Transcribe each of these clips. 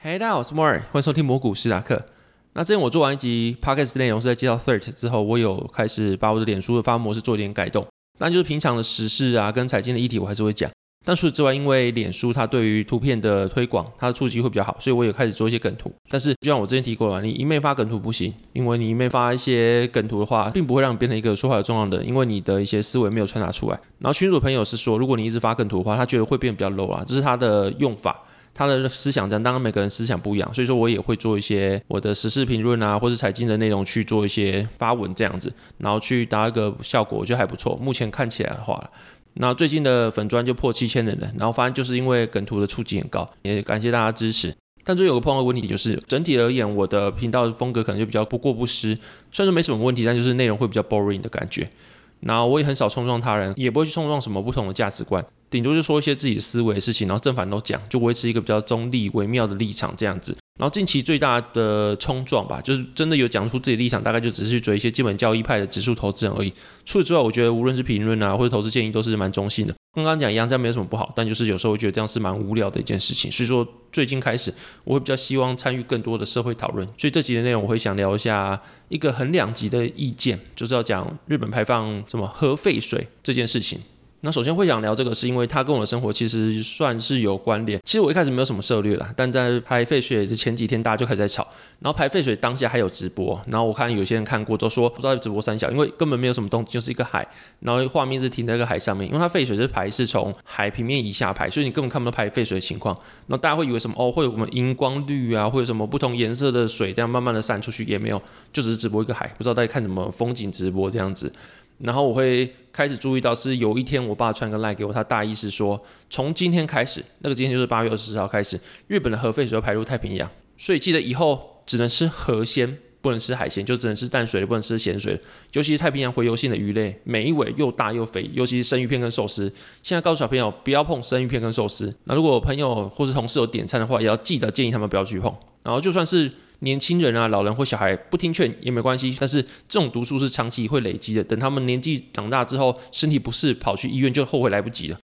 嘿，hey, 大家好，我是 m o r 欢迎收听魔股史塔克。那之前我做完一集 Podcast 内容是在介绍 Third 之后，我有开始把我的脸书的发文模式做一点改动。但就是平常的时事啊，跟财经的议题我还是会讲。但除此之外，因为脸书它对于图片的推广，它的触及会比较好，所以我也开始做一些梗图。但是就像我之前提过了，你一昧发梗图不行，因为你一昧发一些梗图的话，并不会让你变成一个说话有重量的，因为你的一些思维没有传达出来。然后群主朋友是说，如果你一直发梗图的话，他觉得会变得比较 low 啊，这是他的用法，他的思想这样。当然每个人思想不一样，所以说我也会做一些我的时事评论啊，或者财经的内容去做一些发文这样子，然后去达一个效果，我觉得还不错。目前看起来的话。那最近的粉专就破七千人了，然后发现就是因为梗图的触及很高，也感谢大家支持。但最有个碰到的问题就是，整体而言，我的频道风格可能就比较不过不失，虽然说没什么问题，但就是内容会比较 boring 的感觉。然后我也很少冲撞他人，也不会去冲撞什么不同的价值观，顶多就说一些自己的思维的事情，然后正反都讲，就维持一个比较中立微妙的立场这样子。然后近期最大的冲撞吧，就是真的有讲出自己立场，大概就只是去追一些基本教义派的指数投资人而已。除此之外，我觉得无论是评论啊，或者投资建议，都是蛮中性的。跟刚刚讲一样，这样没有什么不好，但就是有时候我觉得这样是蛮无聊的一件事情。所以说，最近开始我会比较希望参与更多的社会讨论。所以这集的内容我会想聊一下一个很两极的意见，就是要讲日本排放什么核废水这件事情。那首先会想聊这个，是因为它跟我的生活其实算是有关联。其实我一开始没有什么涉猎啦，但在排废水的前几天，大家就开始在吵。然后排废水当下还有直播，然后我看有些人看过都说不知道直播三小，因为根本没有什么东西，就是一个海，然后画面是停在一个海上面，因为它废水是排是从海平面以下排，所以你根本看不到排废水的情况。那大家会以为什么哦，会有什么荧光绿啊，会有什么不同颜色的水这样慢慢的散出去，也没有，就只是直播一个海，不知道大家看什么风景直播这样子。然后我会开始注意到，是有一天我爸传个赖给我，他大意是说，从今天开始，那个今天就是八月二十四号开始，日本的核废水要排入太平洋，所以记得以后只能吃河鲜，不能吃海鲜，就只能吃淡水的，不能吃咸水。尤其是太平洋洄游性的鱼类，每一尾又大又肥，尤其是生鱼片跟寿司。现在告诉小朋友不要碰生鱼片跟寿司。那如果朋友或是同事有点餐的话，也要记得建议他们不要去碰。然后就算是。年轻人啊，老人或小孩不听劝也没关系，但是这种毒素是长期会累积的，等他们年纪长大之后，身体不适跑去医院就后悔来不及了。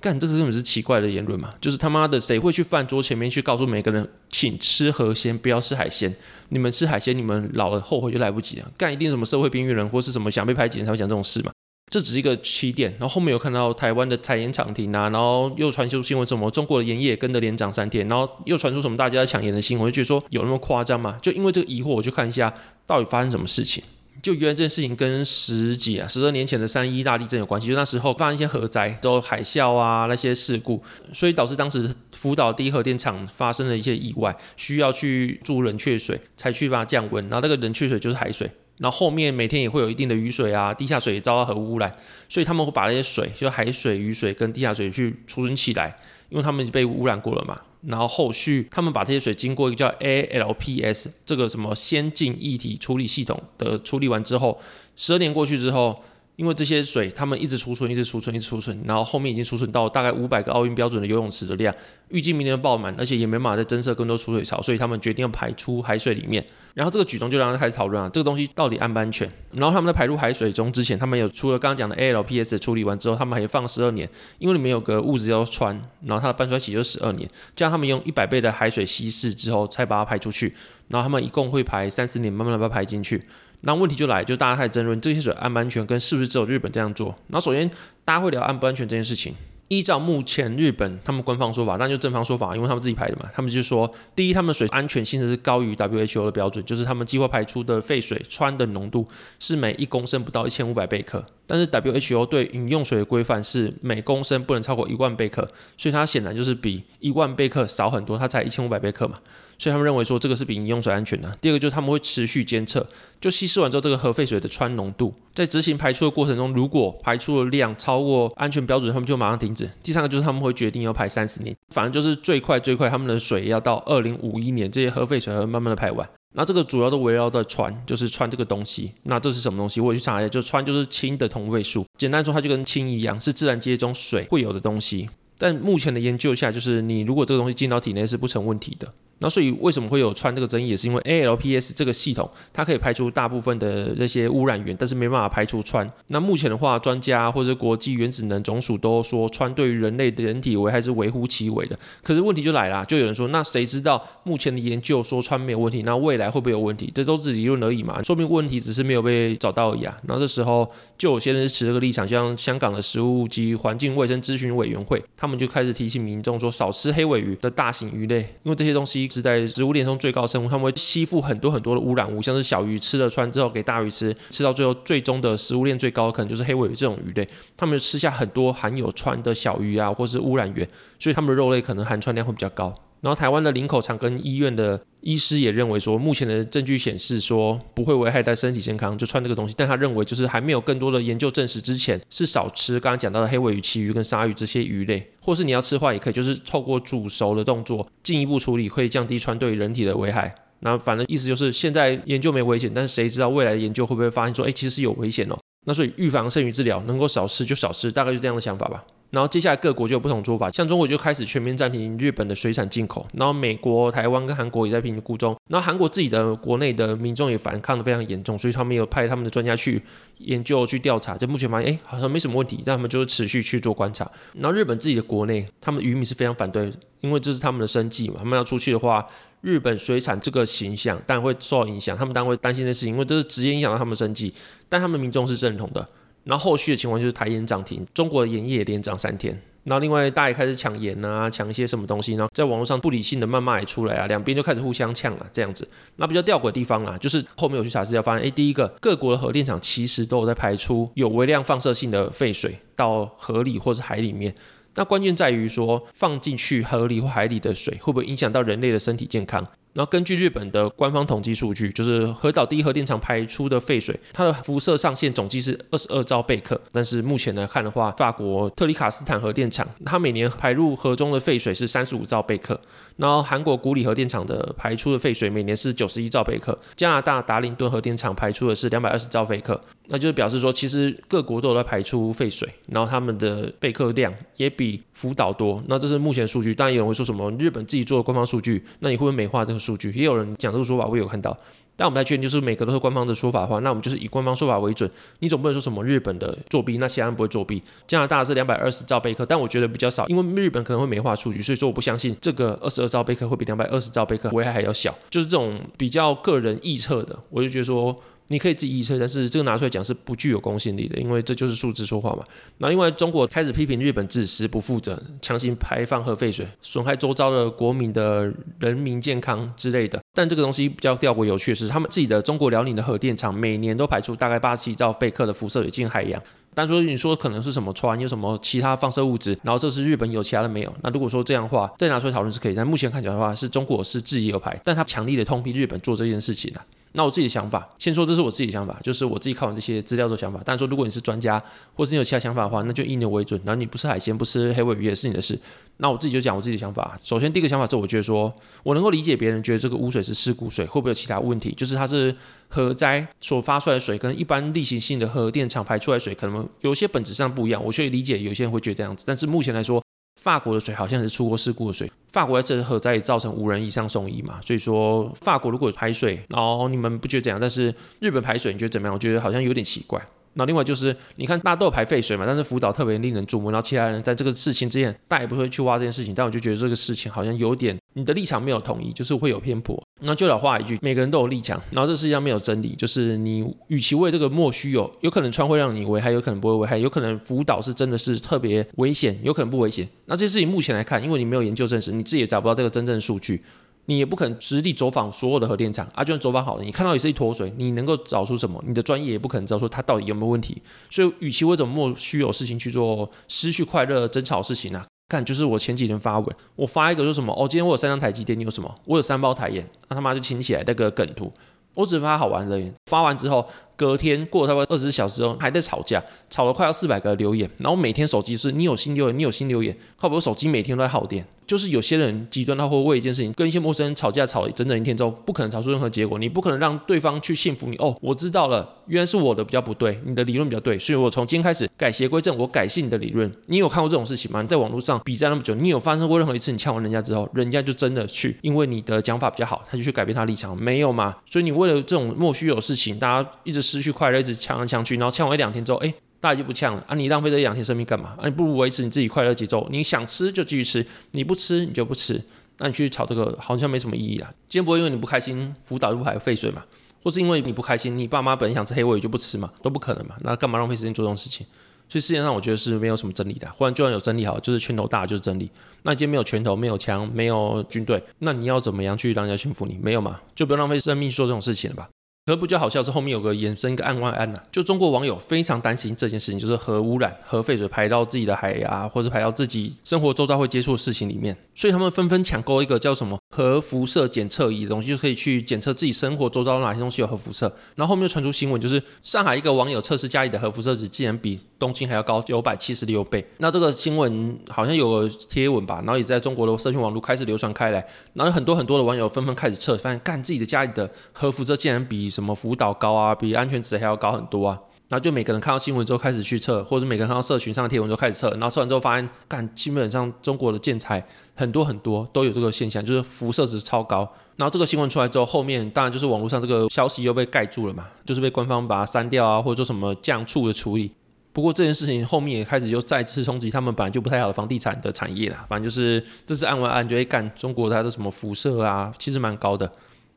干，这个根本是奇怪的言论嘛？就是他妈的谁会去饭桌前面去告诉每个人，请吃河鲜，不要吃海鲜？你们吃海鲜，你们老了后悔就来不及了。干，一定什么社会边缘人或是什么想被排挤才会讲这种事嘛？这只是一个起点，然后后面有看到台湾的台盐厂停啊，然后又传出新闻什么中国的盐业跟着连涨三天，然后又传出什么大家在抢盐的新闻，我就觉得说有那么夸张吗？就因为这个疑惑，我去看一下到底发生什么事情。就原来这件事情跟十几啊十二年前的三一大地震有关系，就那时候发生一些核灾，之后海啸啊那些事故，所以导致当时福岛第一核电厂发生了一些意外，需要去注冷却水才去把它降温，然后那个冷却水就是海水。然后后面每天也会有一定的雨水啊，地下水也遭到核污染，所以他们会把那些水，就海水、雨水跟地下水去储存起来，因为他们已经被污染过了嘛。然后后续他们把这些水经过一个叫 ALPS 这个什么先进一体处理系统的处理完之后，十二年过去之后。因为这些水，他们一直储存，一直储存，一直储存，然后后面已经储存到大概五百个奥运标准的游泳池的量，预计明年爆满，而且也没办法再增设更多储水槽，所以他们决定要排出海水里面。然后这个举动就让他开始讨论啊，这个东西到底安不安全？然后他们在排入海水中之前，他们有除了刚刚讲的 ALPS 处理完之后，他们还放十二年，因为里面有个物质要穿，然后它的半衰期就十二年，这样他们用一百倍的海水稀释之后才把它排出去，然后他们一共会排三十年，慢慢的把它排进去。那问题就来，就大家开始争论这些水安不安全，跟是不是只有日本这样做。那首先大家会聊安不安全这件事情。依照目前日本他们官方说法，那就正方说法，因为他们自己排的嘛，他们就说，第一，他们水安全性是高于 WHO 的标准，就是他们计划排出的废水氚的浓度是每一公升不到一千五百贝克，但是 WHO 对饮用水的规范是每公升不能超过一万贝克，所以它显然就是比一万贝克少很多，它才一千五百贝克嘛。所以他们认为说这个是比饮用水安全的。第二个就是他们会持续监测，就稀释完之后这个核废水的氚浓度，在执行排出的过程中，如果排出的量超过安全标准，他们就马上停止。第三个就是他们会决定要排三十年，反正就是最快最快，他们的水要到二零五一年，这些核废水会慢慢的排完。那这个主要都围绕在“穿，就是穿这个东西。那这是什么东西？我去查一下，就穿就是氢的同位素。简单说，它就跟氢一样，是自然界中水会有的东西。但目前的研究下，就是你如果这个东西进到体内是不成问题的。那所以为什么会有氚这个争议，也是因为 ALPS 这个系统它可以排除大部分的那些污染源，但是没办法排除氚。那目前的话，专家或者国际原子能总署都说氚对于人类的人体危害是微乎其微的。可是问题就来了，就有人说，那谁知道目前的研究说氚没有问题，那未来会不会有问题？这都是理论而已嘛，说明问题只是没有被找到而已啊。然后这时候就有些人是持这个立场，像香港的食物及环境卫生咨询委员会，他们就开始提醒民众说，少吃黑尾鱼的大型鱼类，因为这些东西是在食物链中最高生物，它们会吸附很多很多的污染物，像是小鱼吃了穿之后给大鱼吃，吃到最后最终的食物链最高的可能就是黑尾鱼这种鱼类，它们吃下很多含有穿的小鱼啊，或是污染源，所以它们的肉类可能含穿量会比较高。然后台湾的林口长庚医院的医师也认为说，目前的证据显示说不会危害到身体健康，就穿这个东西。但他认为就是还没有更多的研究证实之前，是少吃刚刚讲到的黑尾鱼、旗鱼跟鲨鱼这些鱼类，或是你要吃的话也可以，就是透过煮熟的动作进一步处理，可以降低穿对人体的危害。那反正意思就是现在研究没危险，但是谁知道未来的研究会不会发现说，哎，其实是有危险哦。那所以预防胜于治疗，能够少吃就少吃，大概就这样的想法吧。然后接下来各国就有不同做法，像中国就开始全面暂停日本的水产进口，然后美国、台湾跟韩国也在评估中，然后韩国自己的国内的民众也反抗得非常严重，所以他们有派他们的专家去研究、去调查，就目前发现，哎，好像没什么问题，但他们就是持续去做观察。然后日本自己的国内，他们渔民是非常反对，因为这是他们的生计嘛，他们要出去的话，日本水产这个形象当然会受到影响，他们当然会担心的事情，因为这是直接影响到他们的生计，但他们民众是认同的。然后后续的情况就是台盐涨停，中国的盐业连涨三天。然后另外大家也开始抢盐啊，抢一些什么东西，然后在网络上不理性的谩骂也出来啊，两边就开始互相呛了，这样子。那比较吊诡的地方啊，就是后面我去查资料发现，哎，第一个各国的核电厂其实都有在排出有微量放射性的废水到河里或是海里面。那关键在于说放进去河里或海里的水会不会影响到人类的身体健康？然后根据日本的官方统计数据，就是福岛第一核电厂排出的废水，它的辐射上限总计是二十二兆贝克。但是目前来看的话，法国特里卡斯坦核电厂，它每年排入河中的废水是三十五兆贝克。然后韩国古里核电厂的排出的废水每年是九十一兆贝克，加拿大达灵顿核电厂排出的是两百二十兆贝克。那就是表示说，其实各国都有在排出废水，然后他们的贝克量也比福岛多。那这是目前数据，当然有人会说什么日本自己做的官方数据，那你会不会美化这个数据？也有人讲这个说法，我有看到。但我们来确定，就是每个都是官方的说法的话，那我们就是以官方说法为准。你总不能说什么日本的作弊，那其他人不会作弊。加拿大是两百二十兆贝克，但我觉得比较少，因为日本可能会美化数据，所以说我不相信这个二十二兆贝克会比两百二十兆贝克危害还要小。就是这种比较个人臆测的，我就觉得说。你可以自己预测，但是这个拿出来讲是不具有公信力的，因为这就是数字说话嘛。那另外，中国开始批评日本自私不负责，强行排放核废水，损害周遭的国民的人民健康之类的。但这个东西比较吊诡有趣的是，他们自己的中国辽宁的核电厂每年都排出大概八十七兆贝克的辐射水进海洋。但说你说可能是什么氚，有什么其他放射物质，然后这是日本有，其他的没有。那如果说这样的话，再拿出来讨论是可以，但目前看起来的话，是中国是质疑而排，但他强力的痛批日本做这件事情啊。那我自己的想法，先说这是我自己的想法，就是我自己看完这些资料的想法。但是说如果你是专家，或是你有其他想法的话，那就以你为准。然后你不吃海鲜，不吃黑尾鱼也是你的事。那我自己就讲我自己的想法。首先第一个想法是，我觉得说我能够理解别人觉得这个污水是事故水，会不会有其他问题？就是它是核灾所发出来的水，跟一般例行性的核电厂排出来水，可能有些本质上不一样。我可以理解有些人会觉得这样子，但是目前来说。法国的水好像是出过事故的水，法国在这次核灾造成五人以上送医嘛，所以说法国如果有排水，然后你们不觉得怎样？但是日本排水你觉得怎么样？我觉得好像有点奇怪。那另外就是，你看大家都有排废水嘛，但是福岛特别令人注目。然后其他人在这个事情之前，大家也不会去挖这件事情。但我就觉得这个事情好像有点，你的立场没有统一，就是会有偏颇。那就老话一句，每个人都有立场。然后这世界上没有真理，就是你与其为这个莫须有，有可能氚会让你危害，有可能不会危害，有可能福岛是真的是特别危险，有可能不危险。那这些事情目前来看，因为你没有研究证实，你自己也找不到这个真正数据。你也不可能实地走访所有的核电厂啊，就算走访好了，你看到也是一坨水，你能够找出什么？你的专业也不可能知道说它到底有没有问题。所以，与其为这种莫须有事情去做失去快乐争吵事情呢、啊？看，就是我前几天发文，我发一个说什么？哦，今天我有三张台积电，你有什么？我有三包台盐，那他妈就请起来那个梗图。我只发好玩的。发完之后，隔天过了差不多二十小时之后还在吵架，吵了快要四百个留言，然后每天手机是你有新留言，你有新留言，靠不，我手机每天都在耗电。就是有些人极端他会为一件事情跟一些陌生人吵架，吵了整整一天之后，不可能吵出任何结果。你不可能让对方去信服你。哦，我知道了，原来是我的比较不对，你的理论比较对，所以我从今天开始改邪归正，我改信你的理论。你有看过这种事情吗？你在网络上比战那么久，你有发生过任何一次你呛完人家之后，人家就真的去因为你的讲法比较好，他就去改变他立场，没有吗？所以你为了这种莫须有的事情，大家一直失去快乐，一直呛来呛去，然后呛完一两天之后，哎。大家就不呛了啊！你浪费这一两天生命干嘛啊？你不如维持你自己快乐节奏。你想吃就继续吃，你不吃你就不吃。那你去炒这个好像没什么意义啊。今天不会因为你不开心，福岛就不排废水嘛？或是因为你不开心，你爸妈本来想吃黑鮪鱼就不吃嘛？都不可能嘛？那干嘛浪费时间做这种事情？所以世界上我觉得是没有什么真理的。或者就算有真理好，就是拳头大就是真理。那你今天没有拳头，没有枪，没有军队，那你要怎么样去让人家信服你？没有嘛？就不要浪费生命做这种事情了吧？可不就好笑是后面有个延伸一个案外案呐、啊，就中国网友非常担心这件事情，就是核污染、核废水排到自己的海啊，或者排到自己生活周遭会接触的事情里面，所以他们纷纷抢购一个叫什么核辐射检测仪的东西，就可以去检测自己生活周遭哪些东西有核辐射。然后后面又传出新闻，就是上海一个网友测试家里的核辐射值竟然比东京还要高九百七十六倍，那这个新闻好像有贴文吧，然后也在中国的社群网络开始流传开来，然后很多很多的网友纷纷开始测，发现干自己的家里的核辐射竟然比什么福岛高啊，比安全值还要高很多啊，然后就每个人看到新闻之后开始去测，或者每个人看到社群上的贴文之后开始测，然后测完之后发现干基本上中国的建材很多很多都有这个现象，就是辐射值超高。然后这个新闻出来之后，后面当然就是网络上这个消息又被盖住了嘛，就是被官方把它删掉啊，或者说什么降处的处理。不过这件事情后面也开始又再次冲击他们本来就不太好的房地产的产业啦。反正就是这次案外案，就会干中国它的什么辐射啊，其实蛮高的。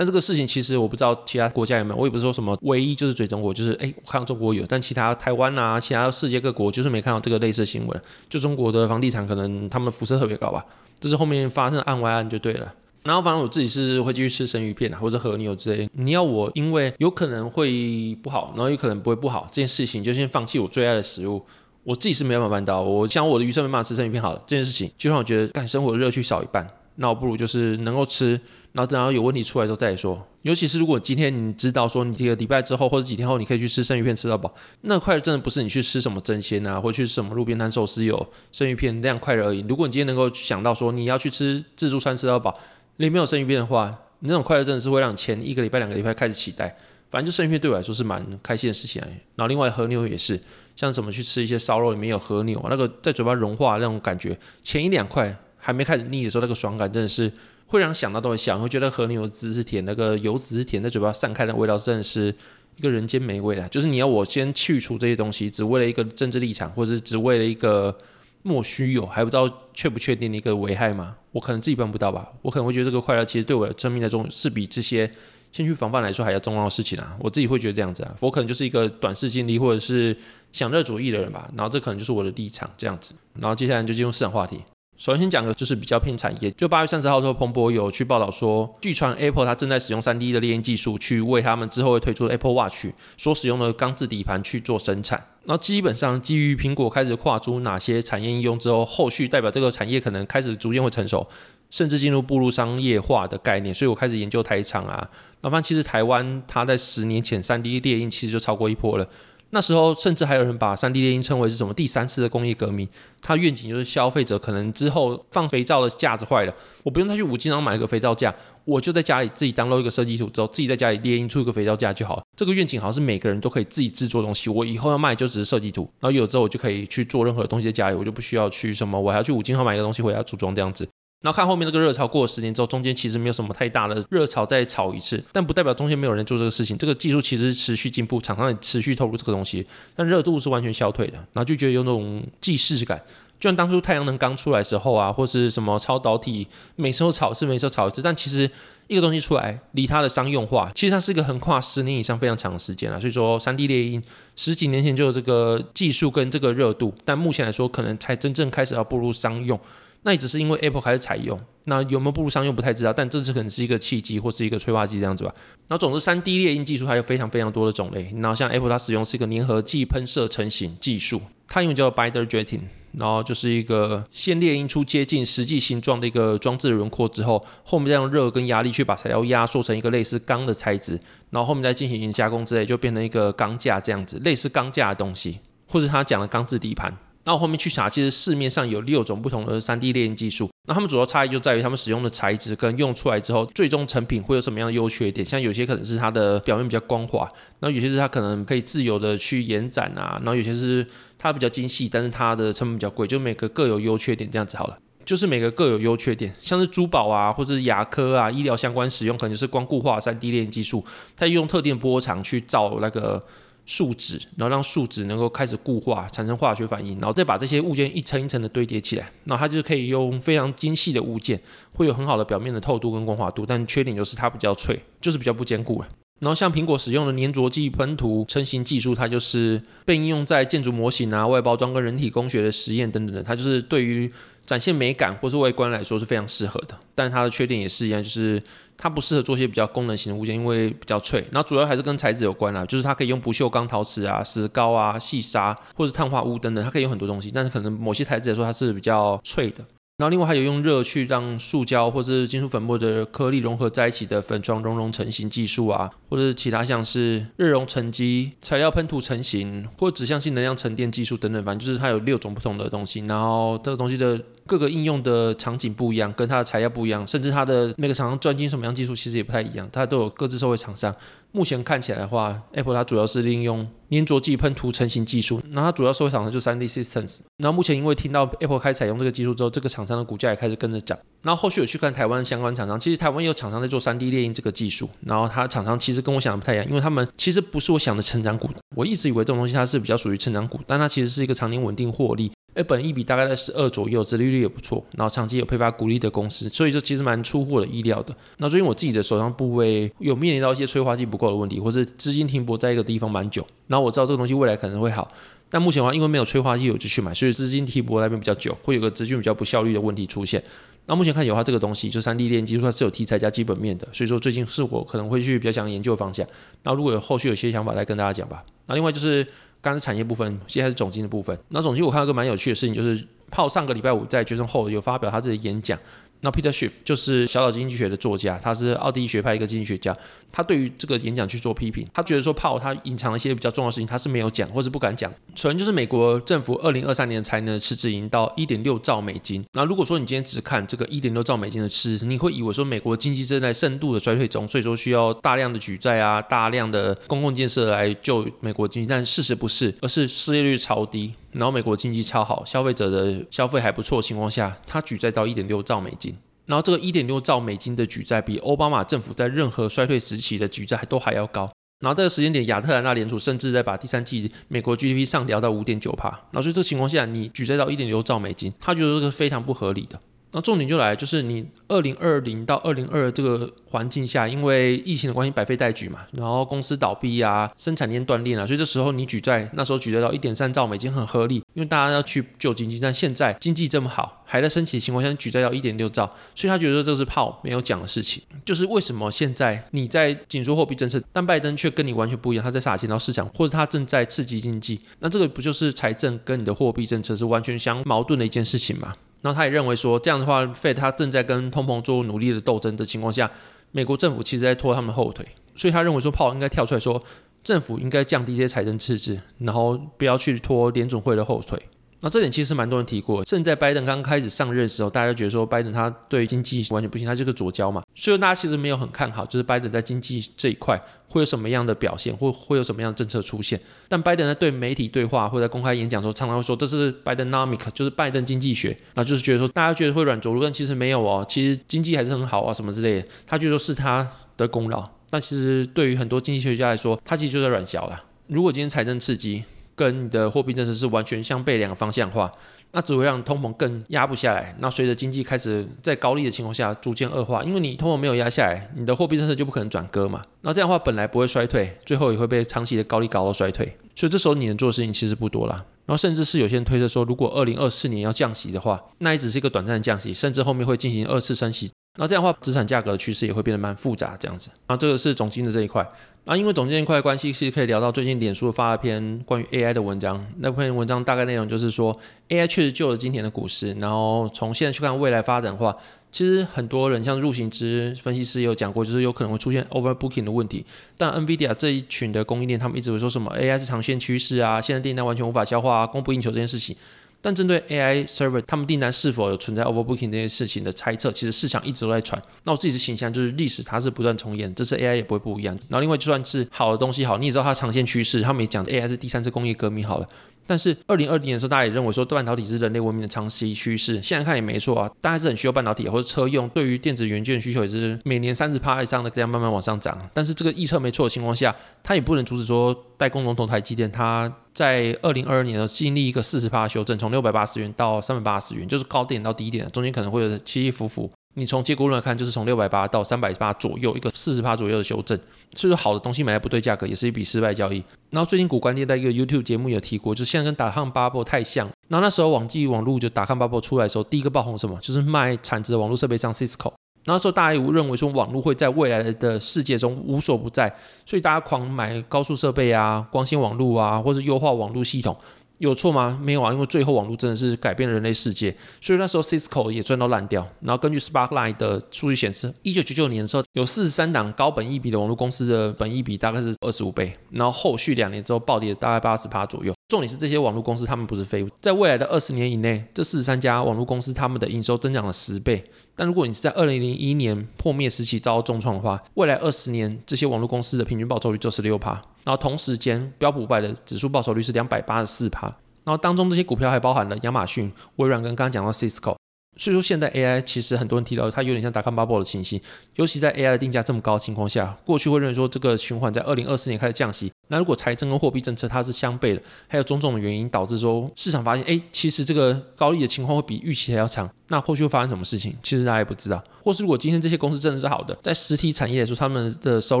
但这个事情其实我不知道其他国家有没有，我也不是说什么唯一就是追中国，就是哎，我看到中国有，但其他台湾啊，其他世界各国就是没看到这个类似的新闻。就中国的房地产可能他们辐射特别高吧，这是后面发生的案外案就对了。然后反正我自己是会继续吃生鱼片啊，或者和牛之类。你要我因为有可能会不好，然后有可能不会不好这件事情，就先放弃我最爱的食物，我自己是没办法办到。我想我的余生没办法吃生鱼片好了，这件事情就让我觉得干生活的乐趣少一半。那我不如就是能够吃，然后等到有问题出来之后再说。尤其是如果今天你知道说你几个礼拜之后或者几天后你可以去吃生鱼片吃到饱，那快乐真的不是你去吃什么真鲜啊，或去什么路边摊寿司有生鱼片那样快乐而已。如果你今天能够想到说你要去吃自助餐吃到饱。里面有生鱼片的话，你那种快乐真的是会让你前一个礼拜、两个礼拜开始期待。反正就生鱼片对我来说是蛮开心的事情。然后另外和牛也是，像什么去吃一些烧肉里面有和牛，那个在嘴巴融化那种感觉，前一两块还没开始腻的时候，那个爽感真的是会让想到都会想，会觉得和牛的汁是甜，那个油脂是甜，在嘴巴散开的味道真的是一个人间美味啊！就是你要我先去除这些东西，只为了一个政治立场，或者是只为了一个。莫须有，还不知道确不确定的一个危害吗？我可能自己办不到吧。我可能会觉得这个快乐其实对我的生命来说是比这些先去防范来说还要重要的事情啊。我自己会觉得这样子啊。我可能就是一个短视近利或者是享乐主义的人吧。然后这可能就是我的立场这样子。然后接下来就进入市场话题。首先讲的就是比较偏产业，就八月三十号之后，彭博有去报道说，据传 Apple 它正在使用 3D 的列印技术，去为他们之后会推出的 Apple Watch 所使用的钢制底盘去做生产。然后基本上基于苹果开始跨出哪些产业应用之后，后续代表这个产业可能开始逐渐会成熟，甚至进入步入商业化的概念。所以我开始研究台厂啊，那反正其实台湾它在十年前 3D 列印其实就超过一波了。那时候甚至还有人把 3D 列印称为是什么第三次的工业革命，它愿景就是消费者可能之后放肥皂的架子坏了，我不用再去五金行买一个肥皂架，我就在家里自己 download 一个设计图之后，自己在家里列印出一个肥皂架就好了。这个愿景好像是每个人都可以自己制作东西，我以后要卖就只是设计图，然后有之后我就可以去做任何的东西在家里，我就不需要去什么，我还要去五金行买一个东西回来组装这样子。然后看后面那个热潮过了十年之后，中间其实没有什么太大的热潮再炒一次，但不代表中间没有人做这个事情。这个技术其实是持续进步，厂商也持续投入这个东西，但热度是完全消退的。然后就觉得有那种既视感，就像当初太阳能刚出来的时候啊，或是什么超导体，每时候炒一次，每时候炒一次。但其实一个东西出来，离它的商用化，其实它是一个横跨十年以上非常长的时间了。所以说，3D 列印十几年前就有这个技术跟这个热度，但目前来说，可能才真正开始要步入商用。那也只是因为 Apple 开始采用，那有没有步入商用不太知道，但这次可能是一个契机或是一个催化剂这样子吧。然后总之，3D 列印技术还有非常非常多的种类。然后像 Apple 它使用是一个粘合剂喷射成型技术，它英文叫 Binder Jetting。然后就是一个先列印出接近实际形状的一个装置的轮廓之后，后面再用热跟压力去把材料压缩成一个类似钢的材质，然后后面再进行加工之类，就变成一个钢架这样子，类似钢架的东西，或是他讲的钢制底盘。那我后面去查，其实市面上有六种不同的 3D 列印技术。那他们主要差异就在于他们使用的材质跟用出来之后，最终成品会有什么样的优缺点。像有些可能是它的表面比较光滑，然后有些是它可能可以自由的去延展啊，然后有些是它比较精细，但是它的成本比较贵，就每个各有优缺点这样子好了。就是每个各有优缺点，像是珠宝啊，或者是牙科啊、医疗相关使用，可能就是光固化 3D 列印技术，它用特定波长去照那个。树脂，然后让树脂能够开始固化，产生化学反应，然后再把这些物件一层一层的堆叠起来，那它就可以用非常精细的物件，会有很好的表面的透度跟光滑度，但缺点就是它比较脆，就是比较不坚固了。然后像苹果使用的粘着剂喷涂成型技术，它就是被应用在建筑模型啊、外包装跟人体工学的实验等等的，它就是对于展现美感或是外观来说是非常适合的。但它的缺点也是一样，就是。它不适合做一些比较功能型的物件，因为比较脆。然后主要还是跟材质有关啦，就是它可以用不锈钢、陶瓷啊、石膏啊、细砂或者碳化钨等等，它可以用很多东西。但是可能某些材质来说，它是比较脆的。然后另外还有用热去让塑胶或者是金属粉末的颗粒融合在一起的粉状熔融成型技术啊，或者是其他像是热熔沉积、材料喷涂成型或指向性能量沉淀技术等等，反正就是它有六种不同的东西。然后这个东西的。各个应用的场景不一样，跟它的材料不一样，甚至它的每个厂商专精什么样技术，其实也不太一样。它都有各自受惠厂商。目前看起来的话，Apple 它主要是利用粘着剂喷涂成型技术，那它主要受惠厂商就 3D Systems。然后目前因为听到 Apple 开采用这个技术之后，这个厂商的股价也开始跟着涨。然后后续有去看台湾相关厂商，其实台湾也有厂商在做 3D 列印这个技术。然后它厂商其实跟我想的不太一样，因为他们其实不是我想的成长股。我一直以为这种东西它是比较属于成长股，但它其实是一个常年稳定获利。而本益比大概在十二左右，殖利率也不错，然后长期有配发股利的公司，所以这其实蛮出乎我的意料的。那最近我自己的手上部位有面临到一些催化剂不够的问题，或是资金停泊在一个地方蛮久，然后我知道这个东西未来可能会好，但目前的话因为没有催化剂，我就去买，所以资金停泊那边比较久，会有个资金比较不效率的问题出现。那目前看有它这个东西，就三 D 链技术它是有题材加基本面的，所以说最近是我可能会去比较想研究的方向。然后如果有后续有些想法来跟大家讲吧。那另外就是刚才产业部分，现在是总经的部分。那总经我看到一个蛮有趣的事情，就是。泡上个礼拜五在决胜后有发表他自己的演讲。那 Peter Schiff 就是小岛经济学的作家，他是奥地利学派一个经济学家。他对于这个演讲去做批评，他觉得说泡他隐藏了一些比较重要的事情，他是没有讲或是不敢讲。首先就是美国政府二零二三年的财年赤字已经到一点六兆美金。那如果说你今天只看这个一点六兆美金的赤字，你会以为说美国经济正在深度的衰退中，所以说需要大量的举债啊，大量的公共建设来救美国经济。但事实不是，而是失业率超低，然后美国经济超好，消费者的消费还不错的情况下，他举债到一点六兆美金。然后这个一点六兆美金的举债，比奥巴马政府在任何衰退时期的举债都还要高。然后这个时间点，亚特兰大联储甚至在把第三季美国 GDP 上调到五点九帕。然后所以这个情况下，你举债到一点六兆美金，他觉得这个非常不合理的。那重点就来，就是你二零二零到二零二二这个环境下，因为疫情的关系百废待举嘛，然后公司倒闭啊，生产链断裂啊，所以这时候你举债，那时候举债到一点三兆美金很合理，因为大家要去救经济。但现在经济这么好，还在升起的情况下，举债到一点六兆，所以他觉得这是泡没有讲的事情。就是为什么现在你在紧缩货币政策，但拜登却跟你完全不一样，他在撒钱到市场，或者他正在刺激经济，那这个不就是财政跟你的货币政策是完全相矛盾的一件事情吗？然后他也认为说，这样的话，Fed 他正在跟通膨做努力的斗争的情况下，美国政府其实在拖他们后腿，所以他认为说，炮应该跳出来说，政府应该降低一些财政赤字，然后不要去拖联总会的后腿。那这点其实蛮多人提过，甚至在拜登刚开始上任的时候，大家觉得说拜登他对经济完全不行，他就是个左胶嘛，所以大家其实没有很看好，就是拜登在经济这一块会有什么样的表现，或会有什么样的政策出现。但拜登在对媒体对话或者在公开演讲的时候，常常会说这是 Bidenomics，就是拜登经济学，那就是觉得说大家觉得会软着陆，但其实没有哦，其实经济还是很好啊，什么之类的，他就说是他的功劳。但其实对于很多经济学家来说，他其实就在软小了。如果今天财政刺激，跟你的货币政策是完全相悖两个方向化，那只会让通膨更压不下来。那随着经济开始在高利的情况下逐渐恶化，因为你通膨没有压下来，你的货币政策就不可能转鸽嘛。那这样的话本来不会衰退，最后也会被长期的高利搞到衰退。所以这时候你能做的事情其实不多啦。然后甚至是有些人推测说，如果二零二四年要降息的话，那也只是一个短暂的降息，甚至后面会进行二次升息。那这样的话，资产价格的趋势也会变得蛮复杂，这样子。然后这个是总经的这一块。那因为总经这一块的关系，其实可以聊到最近脸书发了篇关于 AI 的文章。那篇文章大概内容就是说，AI 确实救了今天的股市。然后从现在去看未来发展的话，其实很多人像入行之分析师也有讲过，就是有可能会出现 overbooking 的问题。但 NVIDIA 这一群的供应链，他们一直会说什么 AI 是长线趋势啊，现在订单完全无法消化啊，供不应求这件事情。但针对 AI server，他们订单是否有存在 overbooking 这件事情的猜测，其实市场一直都在传。那我自己的形象就是历史它是不断重演，这次 AI 也不会不一样。然后另外就算是好的东西好，你也知道它长线趋势，他们也讲 AI 是第三次工业革命好了。但是二零二零年的时候，大家也认为说半导体是人类文明的长期趋势，现在看也没错啊，大家是很需要半导体或者车用，对于电子元件需求也是每年三十趴以上的这样慢慢往上涨。但是这个预测没错的情况下，它也不能阻止说代工龙头台积电，它在二零二二年的经历一个四十趴修正，从六百八十元到三百八十元，就是高点到低点，中间可能会有起起伏伏。你从结果论来看，就是从六百八到三百八左右，一个四十趴左右的修正。所以说，好的东西买在不对价格，也是一笔失败交易。然后最近股观点在一个 YouTube 节目有提过，就现在跟打康 Bubble 太像。然后那时候网际网络就打康 Bubble 出来的时候，第一个爆红什么，就是卖产值的网络设备商 Cisco。那时候大家也认为说网络会在未来的世界中无所不在，所以大家狂买高速设备啊、光纤网络啊，或是优化网络系统。有错吗？没有啊，因为最后网络真的是改变了人类世界，所以那时候 Cisco 也赚到烂掉。然后根据 Sparkline 的数据显示，一九九九年的时候有四十三档高本益比的网络公司的本益比大概是二十五倍，然后后续两年之后暴跌大概八十趴左右。重点是这些网络公司他们不是废物，在未来的二十年以内，这四十三家网络公司他们的营收增长了十倍。但如果你是在二零零一年破灭时期遭到重创的话，未来二十年这些网络公司的平均报酬率就是六趴。然后同时间，标普五百的指数报酬率是两百八十四趴。然后当中这些股票还包含了亚马逊、微软跟刚刚讲到 Cisco。所以说现在 AI 其实很多人提到它有点像达康 Bubble 的情形，尤其在 AI 的定价这么高的情况下，过去会认为说这个循环在二零二四年开始降息。那如果财政跟货币政策它是相悖的，还有种种的原因导致说市场发现，哎，其实这个高利的情况会比预期还要长。那后续会发生什么事情？其实大家也不知道。或是如果今天这些公司真的是好的，在实体产业来说，他们的收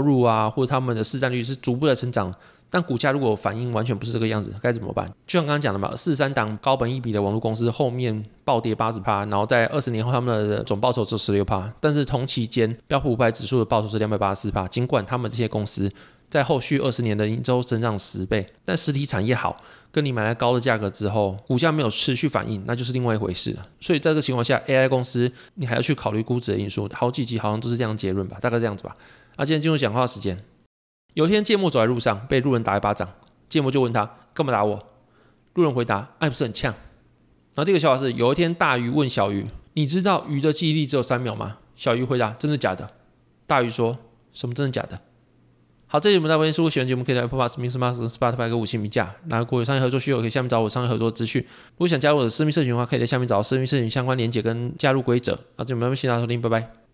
入啊，或者他们的市占率是逐步的成长。但股价如果反应完全不是这个样子，该怎么办？就像刚刚讲的嘛，四三档高本益比的网络公司后面暴跌八十趴，然后在二十年后他们的总报酬只有十六趴，但是同期间标普五百指数的报酬是两百八十四趴。尽管他们这些公司在后续二十年的营收增长十倍，但实体产业好，跟你买来高的价格之后，股价没有持续反应，那就是另外一回事了。所以在这个情况下，AI 公司你还要去考虑估值的因素。好几集好像都是这样结论吧，大概这样子吧。那今天进入讲话时间。有一天，芥末走在路上，被路人打一巴掌。芥末就问他：“干嘛打我？”路人回答：“爱、不是很呛。”然后第二个笑话是：有一天，大鱼问小鱼：“你知道鱼的记忆力只有三秒吗？”小鱼回答：“真的假的？”大鱼说：“什么真的假的？”好，这里我们在微信，如果喜欢节目，可以在 Apple Podcast、Mixer、Spotify 给五星评价。然后如果有商业合作需求，可以下面找我商业合作资讯。如果想加入我的私密社群的话，可以在下面找到私密社群相关连结跟加入规则。那这里我们谢谢大家收听，拜拜。